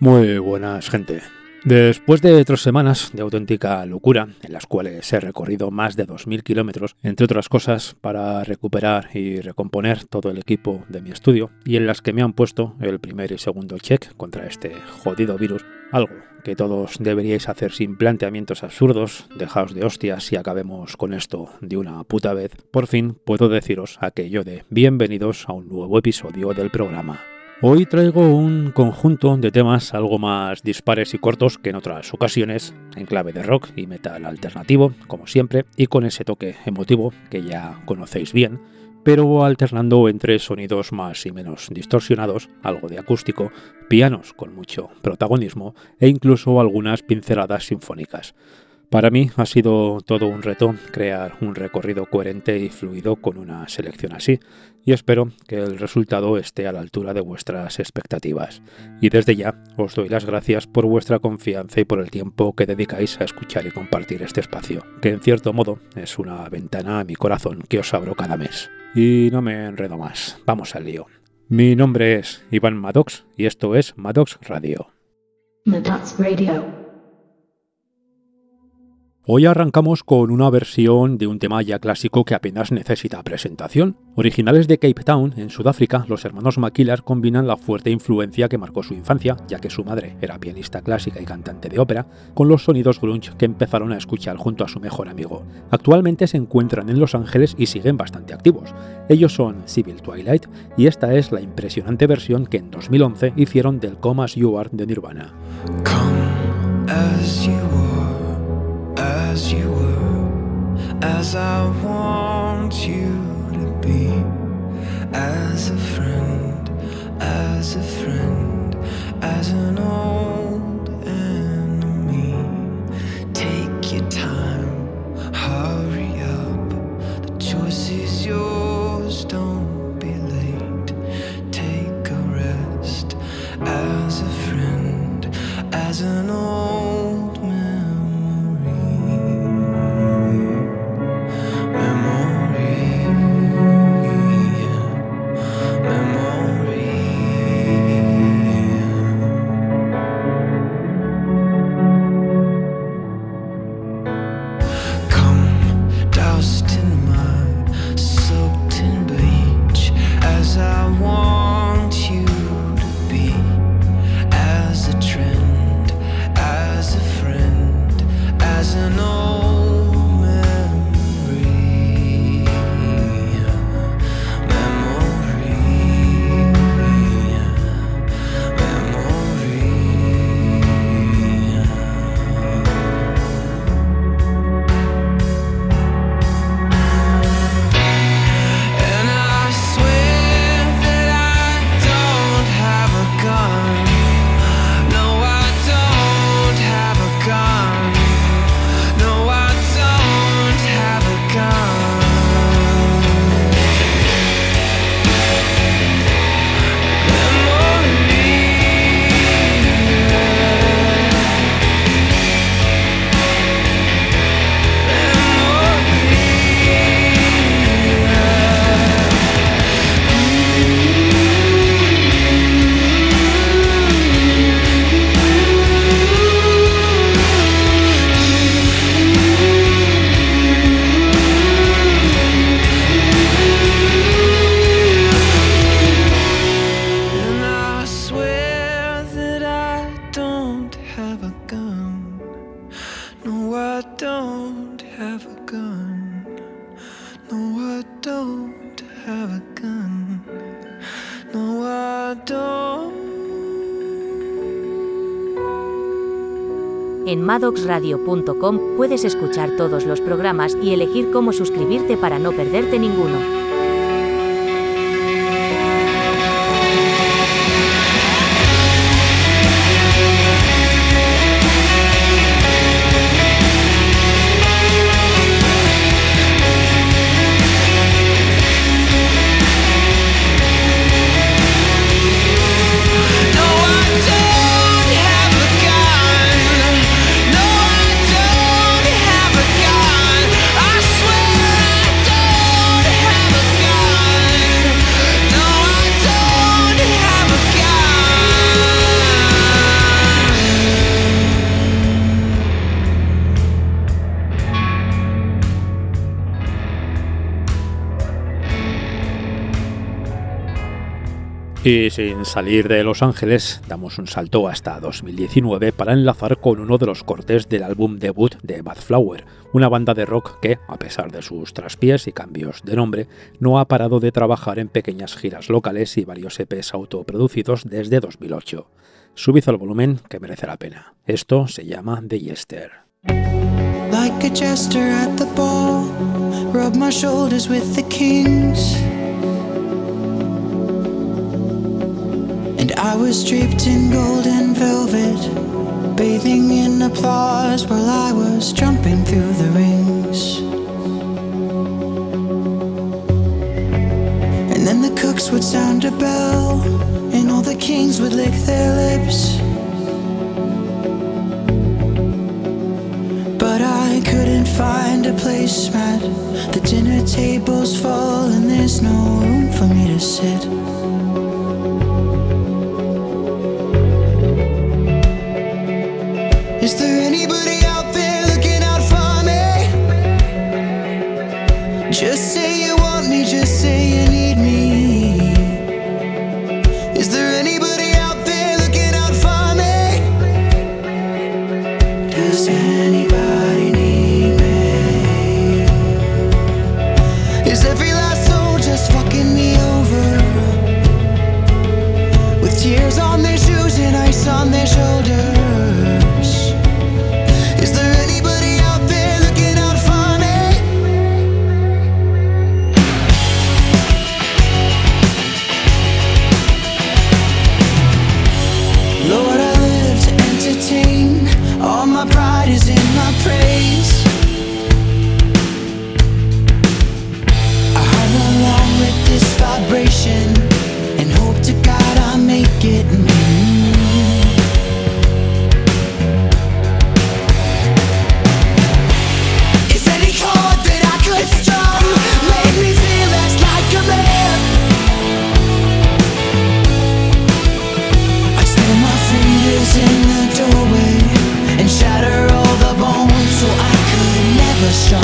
Muy buenas, gente. Después de tres semanas de auténtica locura, en las cuales he recorrido más de 2.000 kilómetros, entre otras cosas, para recuperar y recomponer todo el equipo de mi estudio, y en las que me han puesto el primer y segundo check contra este jodido virus, algo que todos deberíais hacer sin planteamientos absurdos, dejaos de hostias y acabemos con esto de una puta vez, por fin puedo deciros aquello de bienvenidos a un nuevo episodio del programa. Hoy traigo un conjunto de temas algo más dispares y cortos que en otras ocasiones, en clave de rock y metal alternativo, como siempre, y con ese toque emotivo que ya conocéis bien, pero alternando entre sonidos más y menos distorsionados, algo de acústico, pianos con mucho protagonismo e incluso algunas pinceladas sinfónicas. Para mí ha sido todo un reto crear un recorrido coherente y fluido con una selección así, y espero que el resultado esté a la altura de vuestras expectativas. Y desde ya os doy las gracias por vuestra confianza y por el tiempo que dedicáis a escuchar y compartir este espacio, que en cierto modo es una ventana a mi corazón que os abro cada mes. Y no me enredo más, vamos al lío. Mi nombre es Iván Maddox y esto es Maddox Radio. Maddox Radio. Hoy arrancamos con una versión de un tema ya clásico que apenas necesita presentación. Originales de Cape Town, en Sudáfrica, los hermanos Maquillar combinan la fuerte influencia que marcó su infancia, ya que su madre era pianista clásica y cantante de ópera, con los sonidos grunge que empezaron a escuchar junto a su mejor amigo. Actualmente se encuentran en Los Ángeles y siguen bastante activos. Ellos son Civil Twilight y esta es la impresionante versión que en 2011 hicieron del Come As You Are de Nirvana. As I want you to be, as a friend, as a friend, as an old En maddoxradio.com puedes escuchar todos los programas y elegir cómo suscribirte para no perderte ninguno. Y sin salir de Los Ángeles, damos un salto hasta 2019 para enlazar con uno de los cortes del álbum debut de Bad Flower, una banda de rock que, a pesar de sus traspiés y cambios de nombre, no ha parado de trabajar en pequeñas giras locales y varios EPs autoproducidos desde 2008. Subid al volumen que merece la pena. Esto se llama The Yester. Like a jester at the ball, rub my shoulders with the kings. I was draped in golden velvet, bathing in applause while I was jumping through the rings. And then the cooks would sound a bell, and all the kings would lick their lips. But I couldn't find a placemat. The dinner table's full, and there's no room for me to sit. Say superstar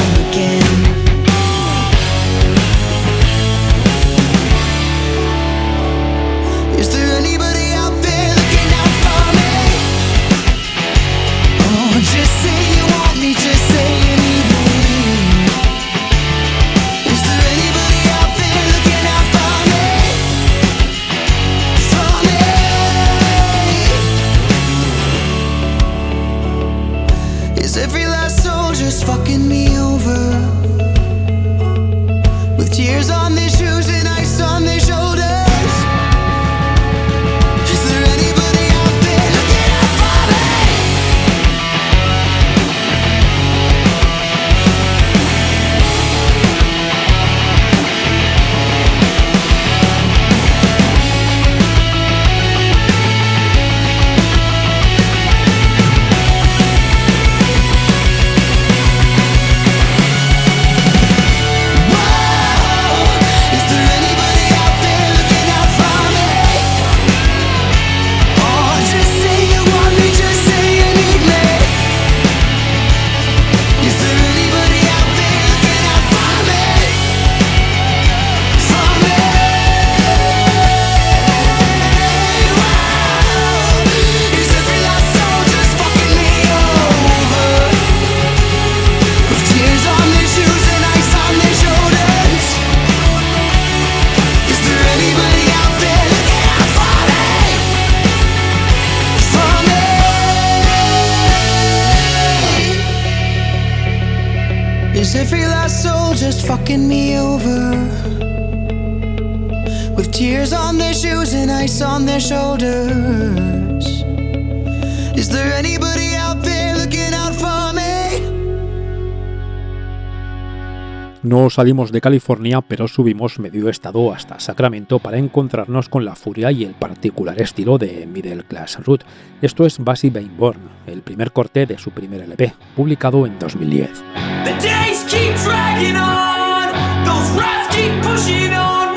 Is there anybody out there looking out for me? No salimos de California, pero subimos medio estado hasta Sacramento para encontrarnos con la furia y el particular estilo de Middle Class Root. Esto es Basie Bainborn, el primer corte de su primer LP, publicado en 2010. The days keep dragging on, those rats keep pushing on.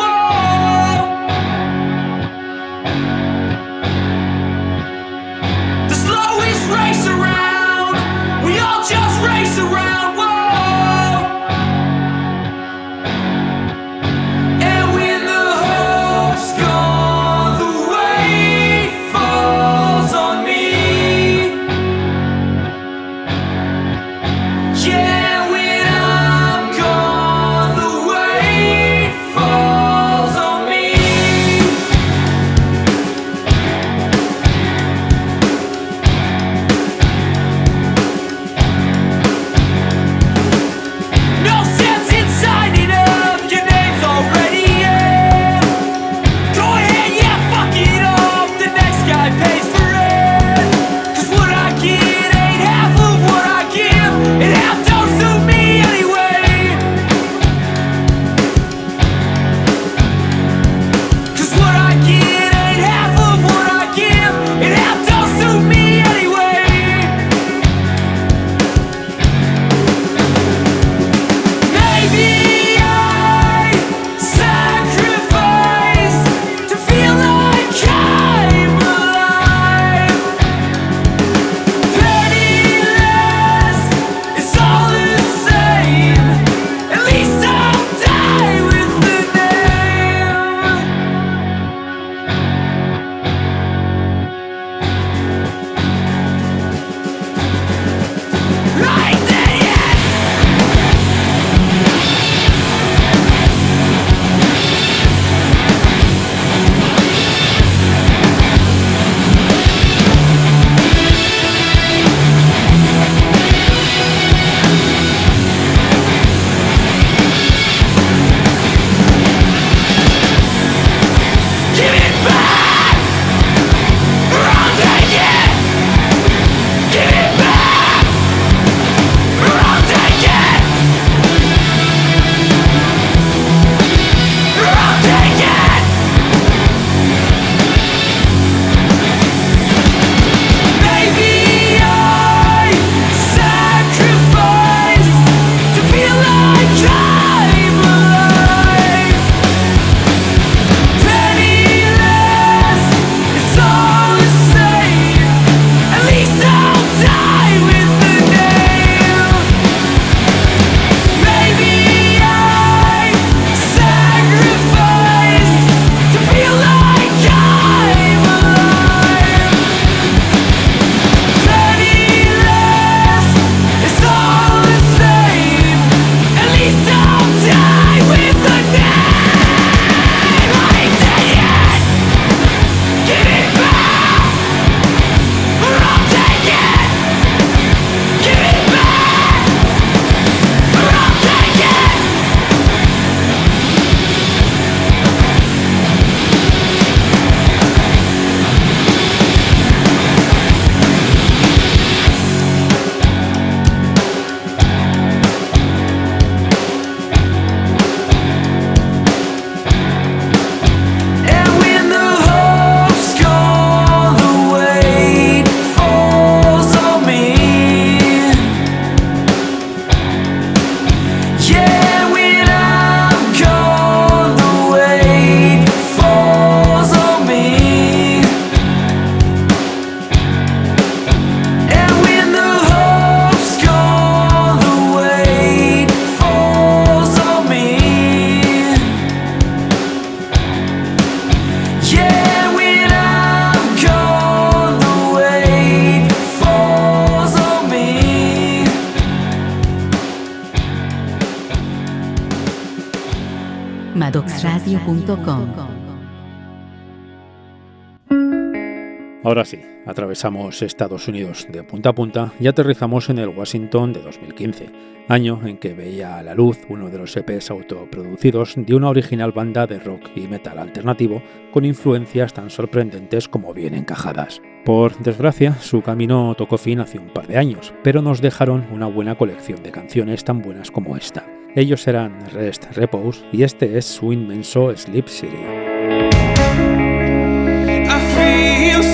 Atravesamos Estados Unidos de punta a punta y aterrizamos en el Washington de 2015, año en que veía a la luz uno de los EPs autoproducidos de una original banda de rock y metal alternativo con influencias tan sorprendentes como bien encajadas. Por desgracia, su camino tocó fin hace un par de años, pero nos dejaron una buena colección de canciones tan buenas como esta. Ellos eran Rest Repose y este es su inmenso Sleep City.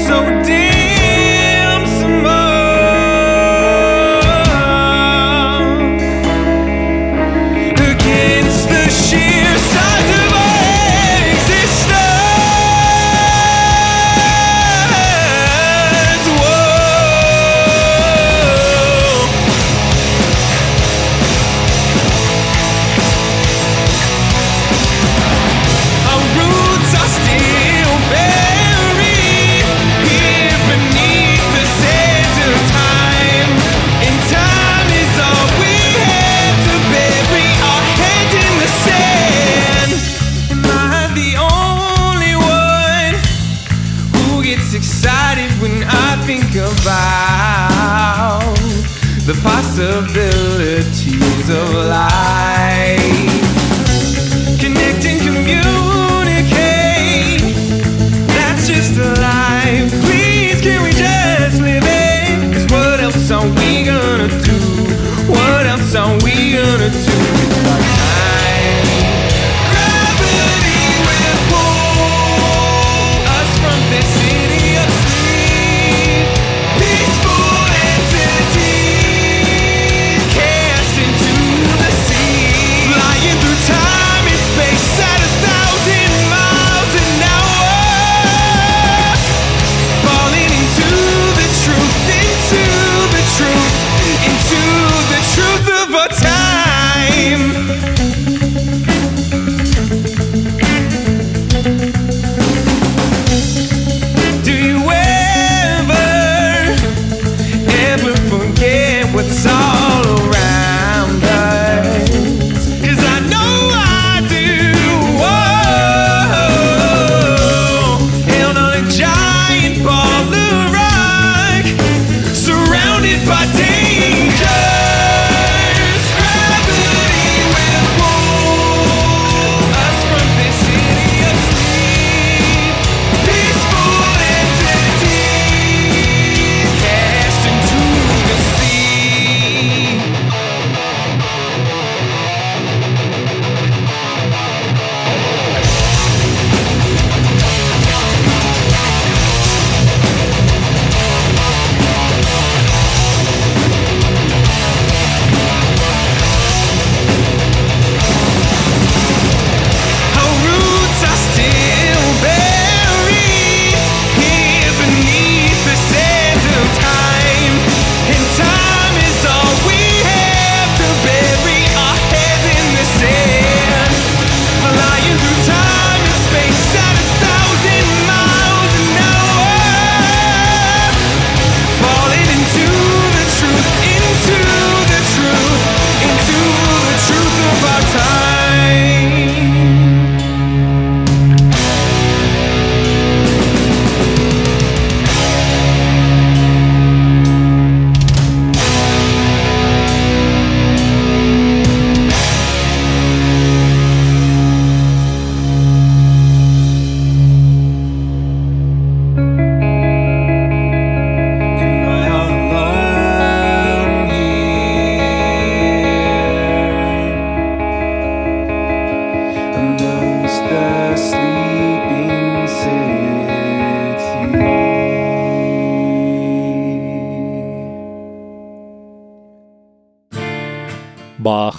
So damn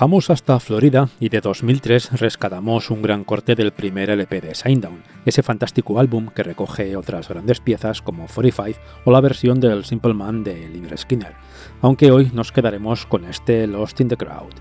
Bajamos hasta Florida y de 2003 rescatamos un gran corte del primer LP de Shinedown, ese fantástico álbum que recoge otras grandes piezas como 45 o la versión del Simple Man de Lynyrd Skinner, aunque hoy nos quedaremos con este Lost in the Crowd.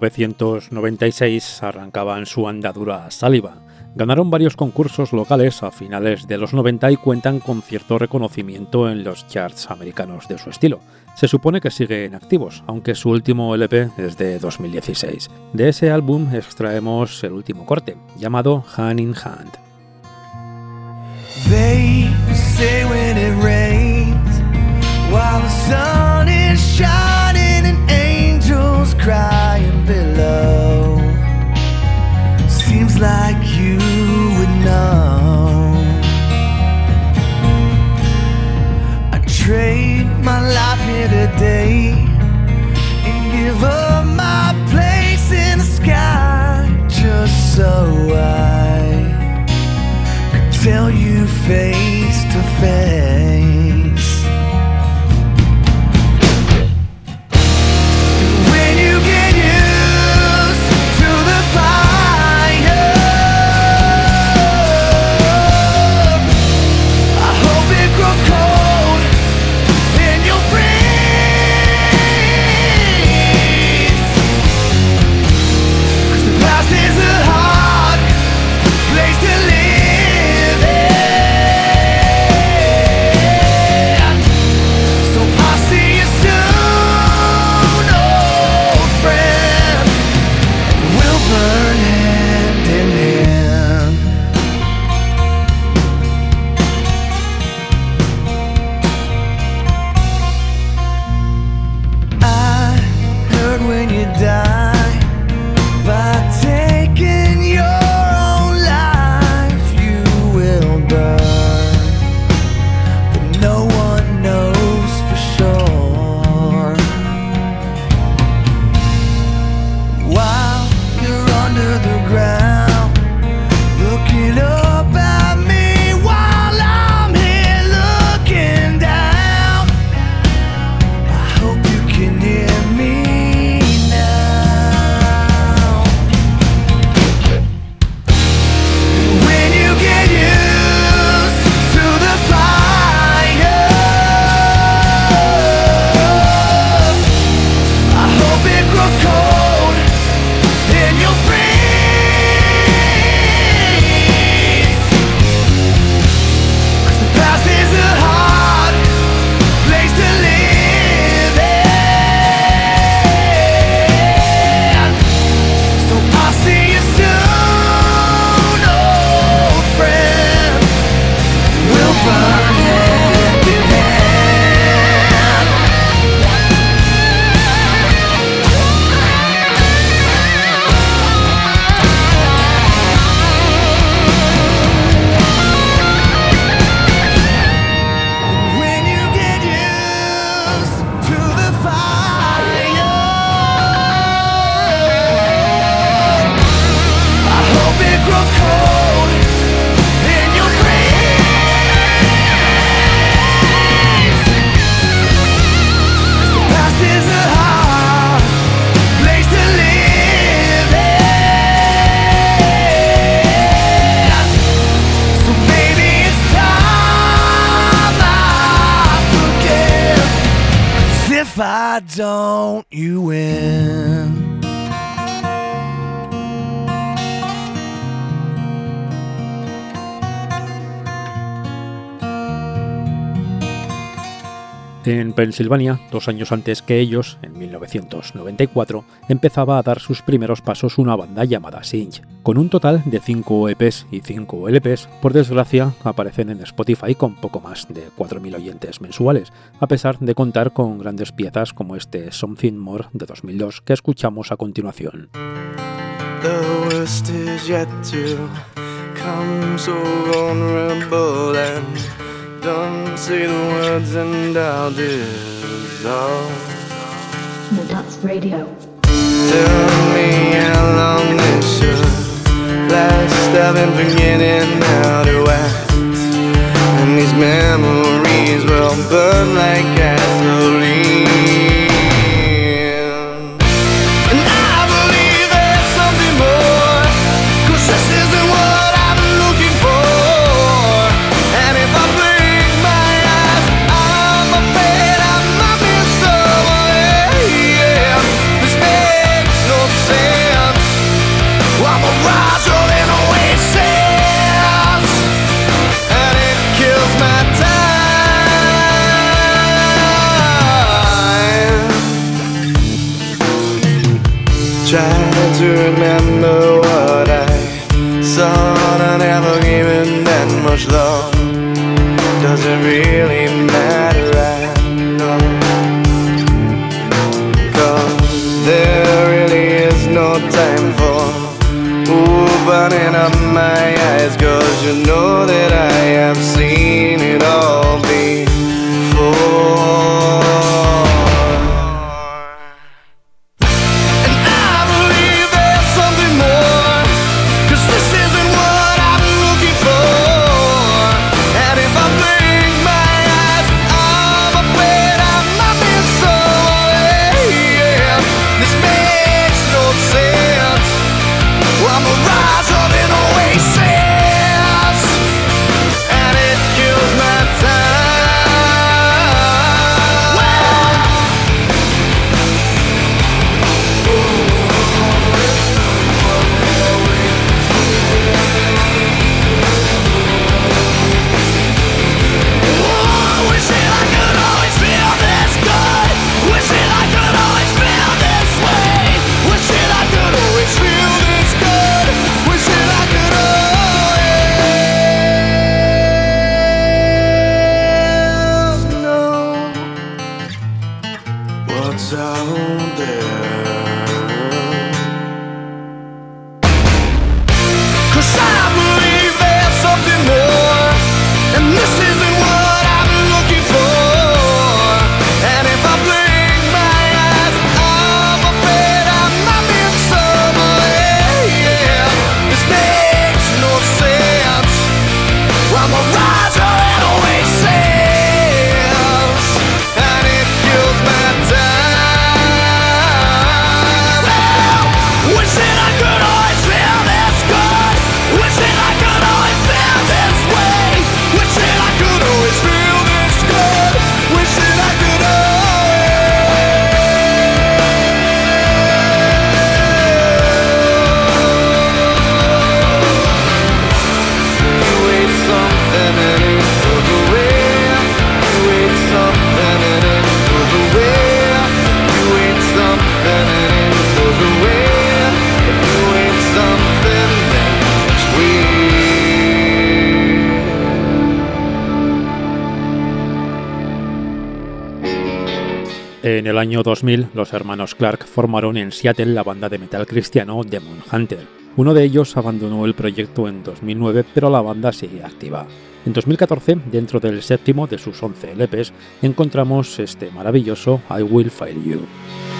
1996 arrancaban su andadura a Saliva. Ganaron varios concursos locales a finales de los 90 y cuentan con cierto reconocimiento en los charts americanos de su estilo. Se supone que siguen activos, aunque su último LP es de 2016. De ese álbum extraemos el último corte, llamado Hand in Hand. They say when it rains. Pensilvania, dos años antes que ellos, en 1994, empezaba a dar sus primeros pasos una banda llamada Sinch. Con un total de 5 EPs y 5 LPs, por desgracia, aparecen en Spotify con poco más de 4.000 oyentes mensuales, a pesar de contar con grandes piezas como este Something More de 2002 que escuchamos a continuación. Don't say the words and I'll dissolve. Nuts Radio. Tell me how long this should last. I've been forgetting how to act, and these memories will burn like gasoline. to know that I am 2000, los hermanos Clark formaron en Seattle la banda de metal cristiano Demon Hunter. Uno de ellos abandonó el proyecto en 2009, pero la banda sigue activa. En 2014, dentro del séptimo de sus 11 LPs, encontramos este maravilloso I Will Fail You.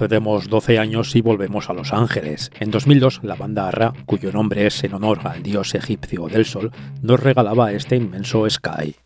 retrocedemos 12 años y volvemos a Los Ángeles. En 2002, la banda Ra, cuyo nombre es en honor al dios egipcio del sol, nos regalaba este inmenso sky.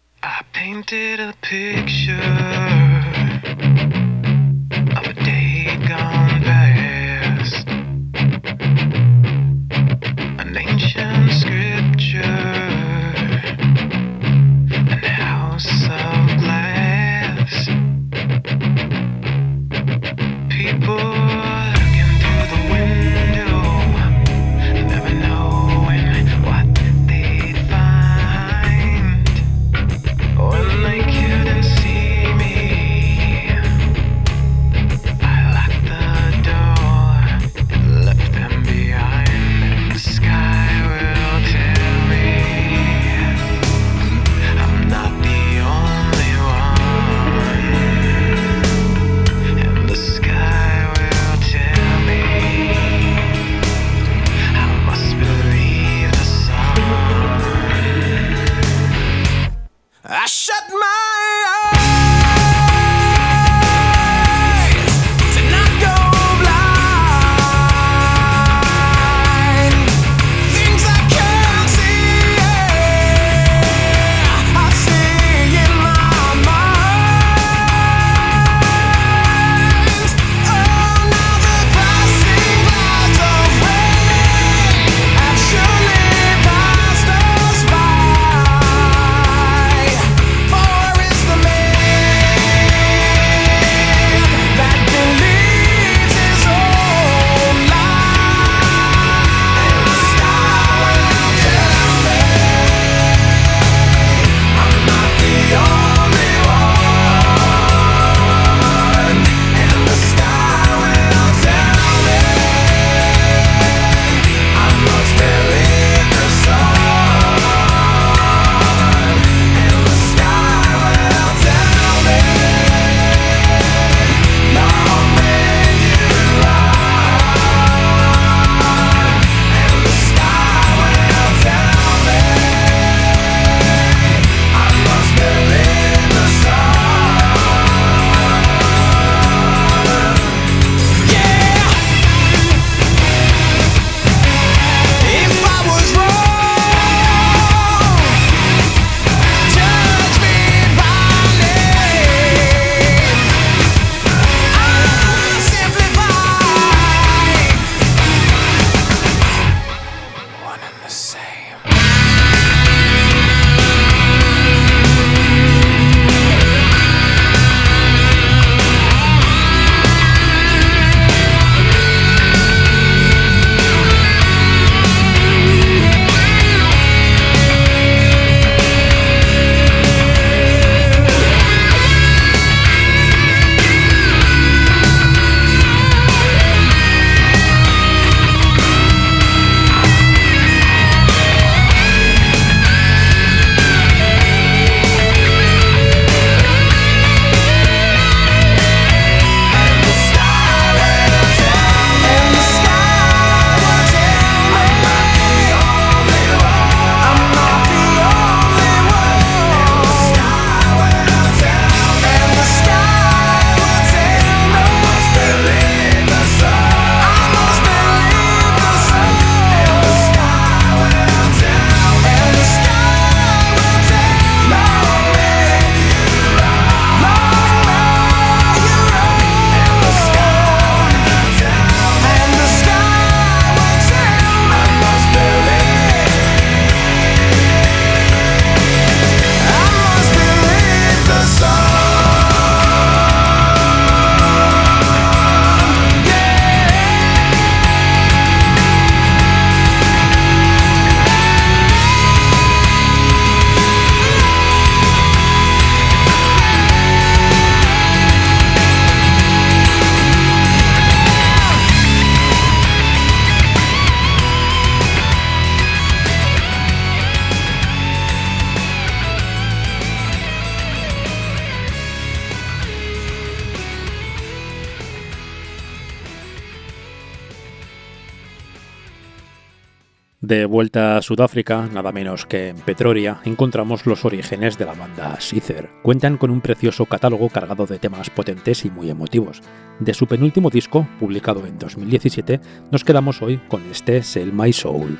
Sudáfrica, nada menos que en Pretoria, encontramos los orígenes de la banda Seether. Cuentan con un precioso catálogo cargado de temas potentes y muy emotivos. De su penúltimo disco, publicado en 2017, nos quedamos hoy con este Sell My Soul.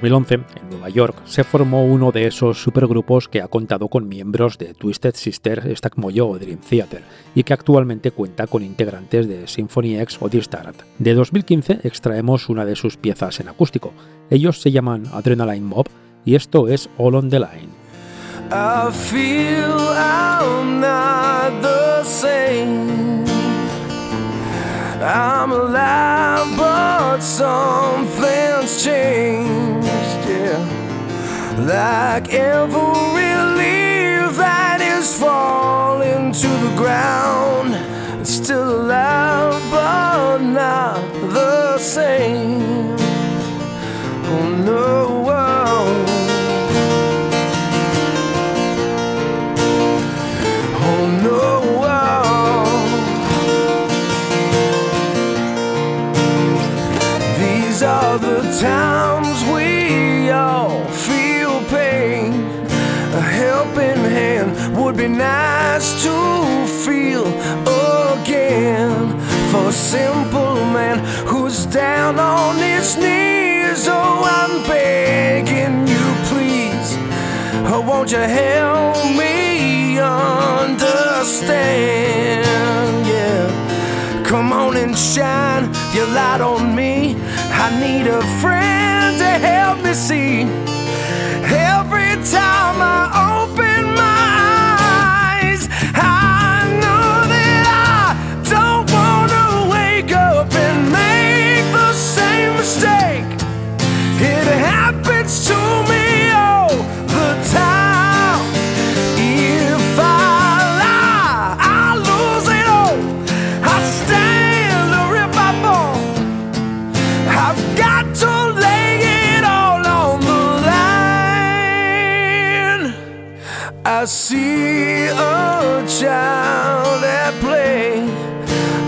2011, en Nueva York, se formó uno de esos supergrupos que ha contado con miembros de Twisted Sister, Stack Moyo o Dream Theater, y que actualmente cuenta con integrantes de Symphony X o Distart. De 2015 extraemos una de sus piezas en acústico. Ellos se llaman Adrenaline Mob y esto es All on the Line. I'm alive, but something's changed. Yeah, like every leaf that is falling to the ground. It's still alive, but not the same. Oh no. Oh. Sometimes we all feel pain. A helping hand would be nice to feel again. For a simple man who's down on his knees. Oh, I'm begging you, please. Oh, won't you help me understand? Yeah. Come on and shine your light on me. I need a friend to help me see. Every time I open I see a child at play.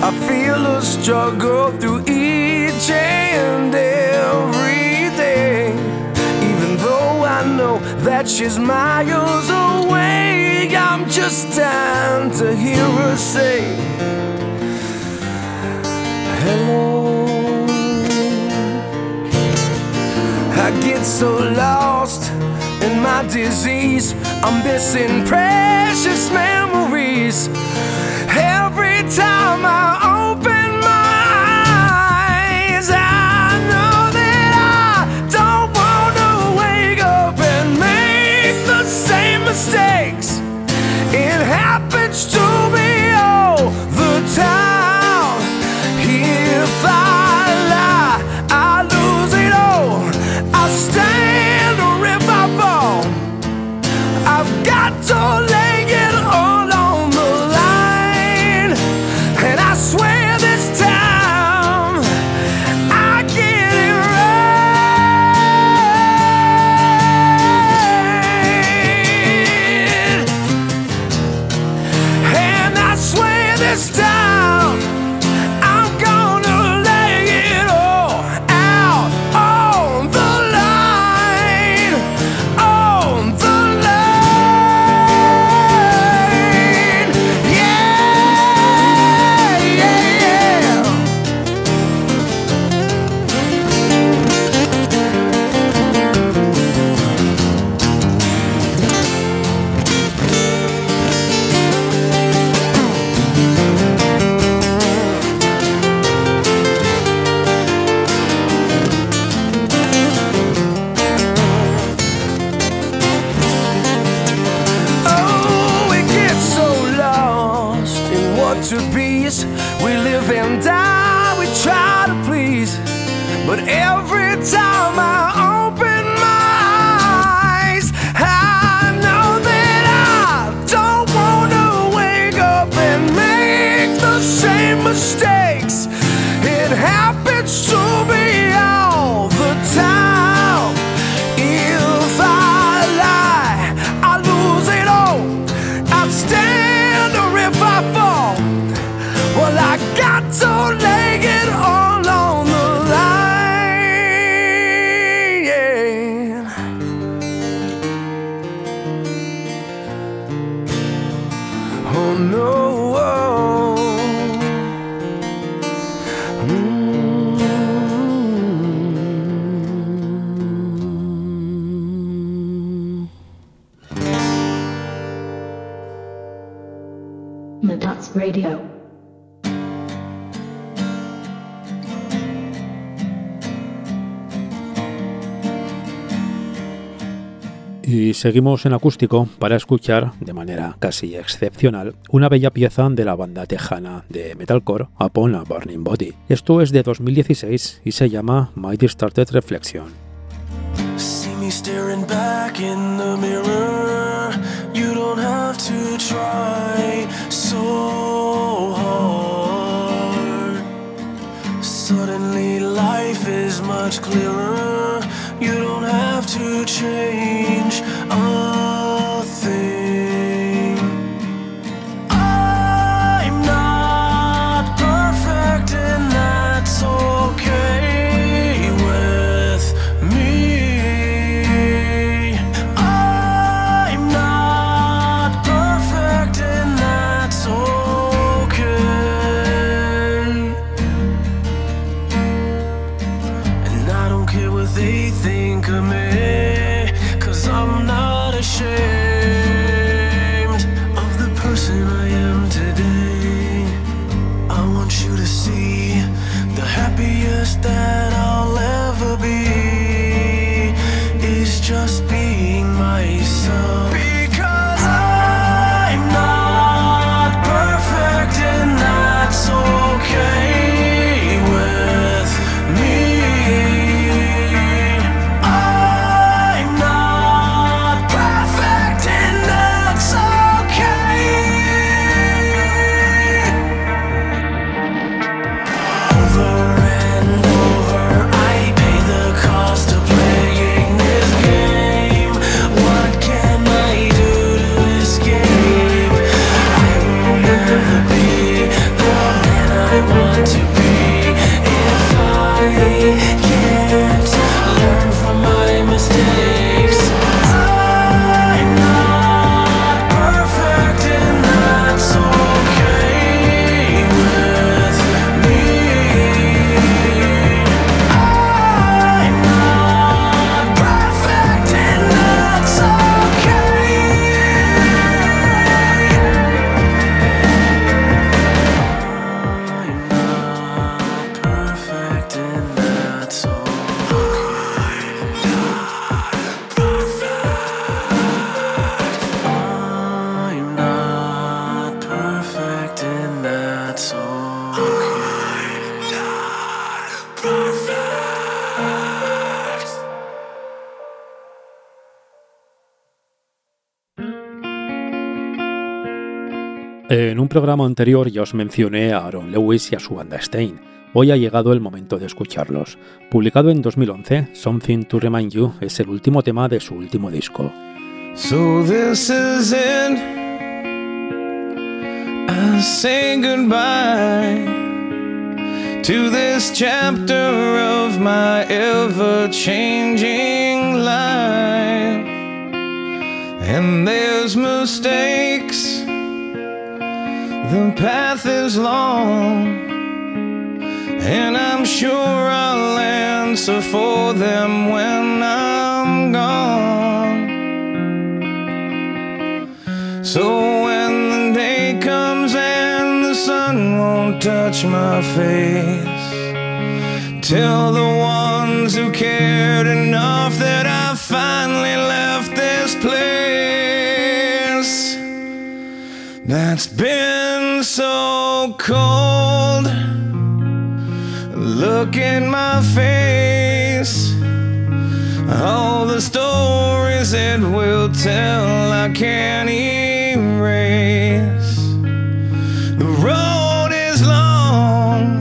I feel a struggle through each and every day. Even though I know that she's miles away, I'm just dying to hear her say, Hello. I get so lost in my disease. I'm missing precious memories. Every time seguimos en acústico para escuchar, de manera casi excepcional, una bella pieza de la banda tejana de metalcore Upon a Burning Body. Esto es de 2016 y se llama My Distorted Reflection. You don't have to change. A un programa anterior ya os mencioné a Aaron Lewis y a su banda Stein. Hoy ha llegado el momento de escucharlos. Publicado en 2011, Something to Remind You es el último tema de su último disco. So this is it. I say goodbye to this chapter of my ever changing life. And there's mistakes, the path is long. And I'm sure I'll answer for them when I'm gone. So when the day comes and the sun won't touch my face, tell the ones who cared enough that I finally left this place that's been so cold. Look in my face. All the stories it will tell, I can't erase. The road is long,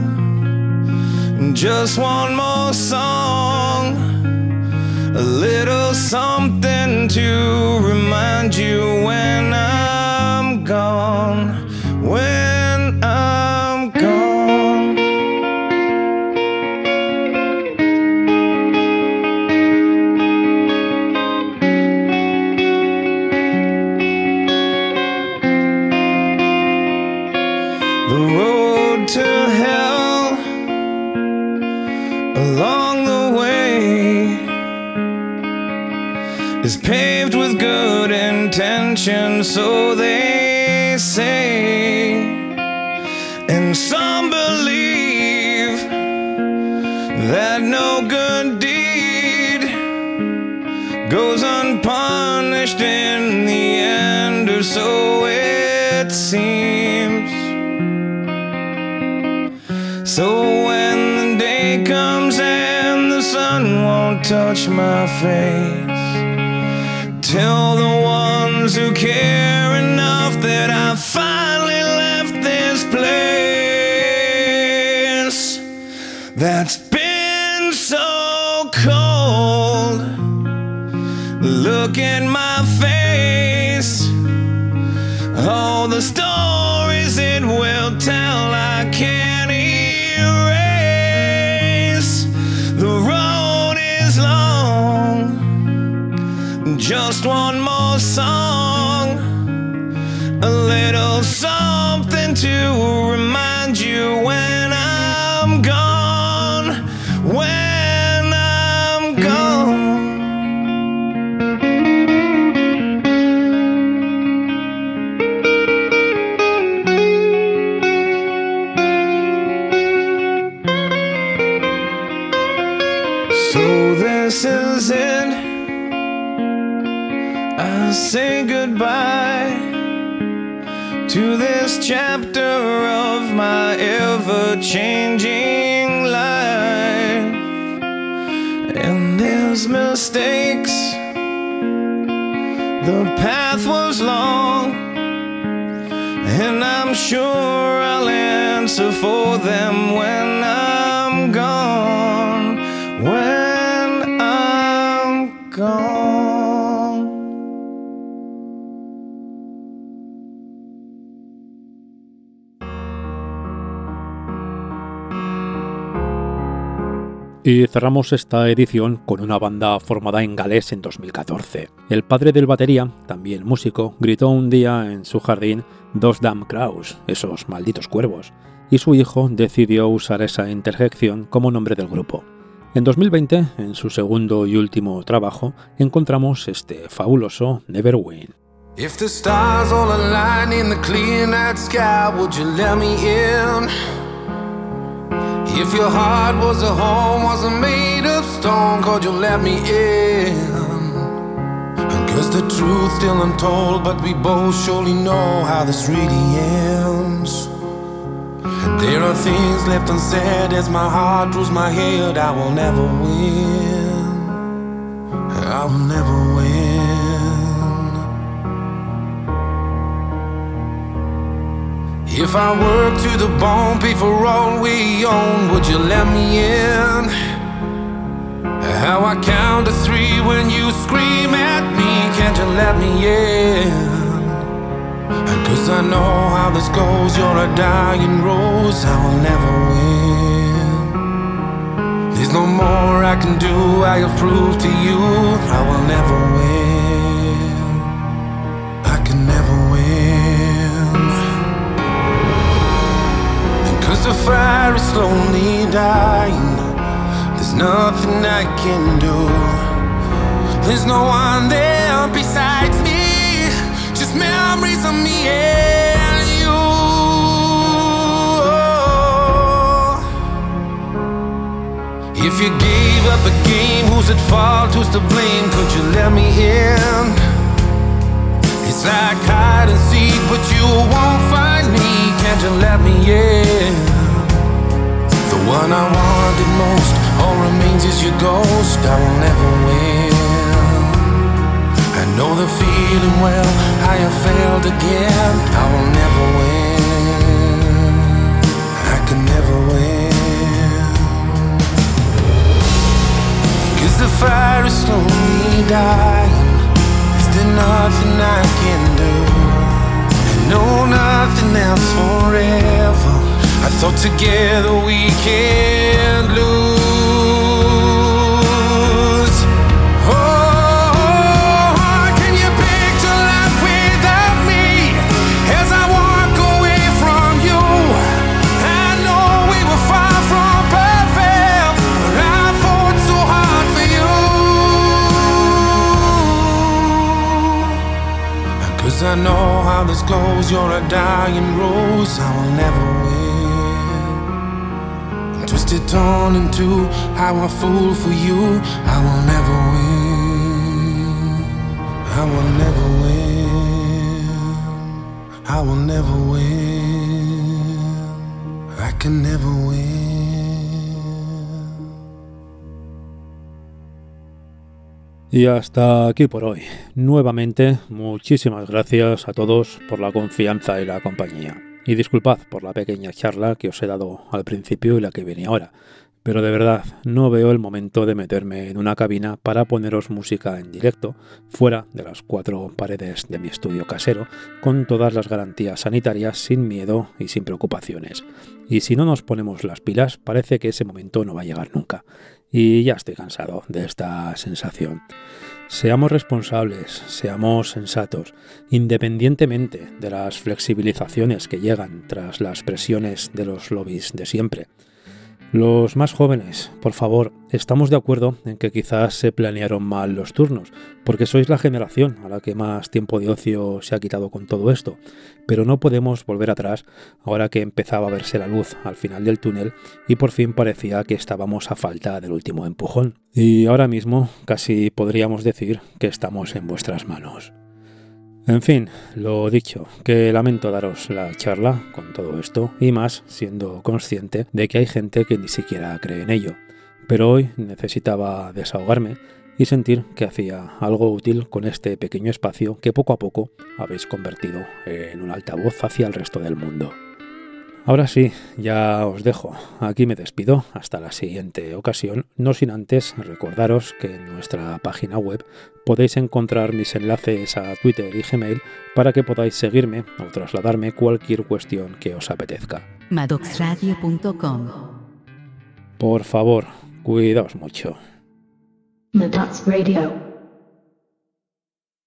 just one more song. A little something to remind you when I'm I say goodbye to this chapter of my ever changing life. And there's mistakes. The path was long. And I'm sure I'll answer for them when I'm Y cerramos esta edición con una banda formada en Gales en 2014. El padre del batería, también músico, gritó un día en su jardín Dos damn crows, esos malditos cuervos, y su hijo decidió usar esa interjección como nombre del grupo. En 2020, en su segundo y último trabajo, encontramos este fabuloso Neverwin. If the stars all in the clear night sky, would you let me in? If your heart was a home, wasn't made of stone, could you let me in? Cause the truth's still untold, but we both surely know how this really ends. There are things left unsaid as my heart draws my head. I will never win. I will never win. If I work to the bone, pay for all we own, would you let me in? How I count to three when you scream at me, can't you let me in? Cause I know how this goes, you're a dying rose, I will never win. There's no more I can do, I have proved to you, I will never win. Fire is slowly dying, there's nothing I can do. There's no one there besides me, just memories of me and you. If you gave up the game, who's at fault? Who's to blame? Could you let me in? It's like hide and seek, but you won't find me. Can't you let me in? One I wanted most, all remains is your ghost. I will never win. I know the feeling well. I have failed again. I will never win. I can never win. Cause the fire is slowly dying. Is there nothing I can do? I know nothing else forever. I thought together we can't lose. Oh, can you picture life without me as I walk away from you? I know we were far from perfect, but I fought so hard for you. Cause I know how this goes, you're a dying rose, I will never win. I'm twisted, torn in two, how I fool for you, I will never win. I will never win. I will never win. I can never win. Y hasta aquí por hoy. Nuevamente, muchísimas gracias a todos por la confianza y la compañía. Y disculpad por la pequeña charla que os he dado al principio y la que viene ahora. Pero de verdad, no veo el momento de meterme en una cabina para poneros música en directo, fuera de las cuatro paredes de mi estudio casero, con todas las garantías sanitarias, sin miedo y sin preocupaciones. Y si no nos ponemos las pilas, parece que ese momento no va a llegar nunca. Y ya estoy cansado de esta sensación. Seamos responsables, seamos sensatos, independientemente de las flexibilizaciones que llegan tras las presiones de los lobbies de siempre. Los más jóvenes, por favor, estamos de acuerdo en que quizás se planearon mal los turnos, porque sois la generación a la que más tiempo de ocio se ha quitado con todo esto, pero no podemos volver atrás ahora que empezaba a verse la luz al final del túnel y por fin parecía que estábamos a falta del último empujón. Y ahora mismo casi podríamos decir que estamos en vuestras manos. En fin, lo dicho, que lamento daros la charla con todo esto y más siendo consciente de que hay gente que ni siquiera cree en ello. Pero hoy necesitaba desahogarme y sentir que hacía algo útil con este pequeño espacio que poco a poco habéis convertido en un altavoz hacia el resto del mundo. Ahora sí, ya os dejo. Aquí me despido hasta la siguiente ocasión, no sin antes recordaros que en nuestra página web podéis encontrar mis enlaces a Twitter y Gmail para que podáis seguirme o trasladarme cualquier cuestión que os apetezca. madoxradio.com Por favor, cuidaos mucho. Maddox Radio.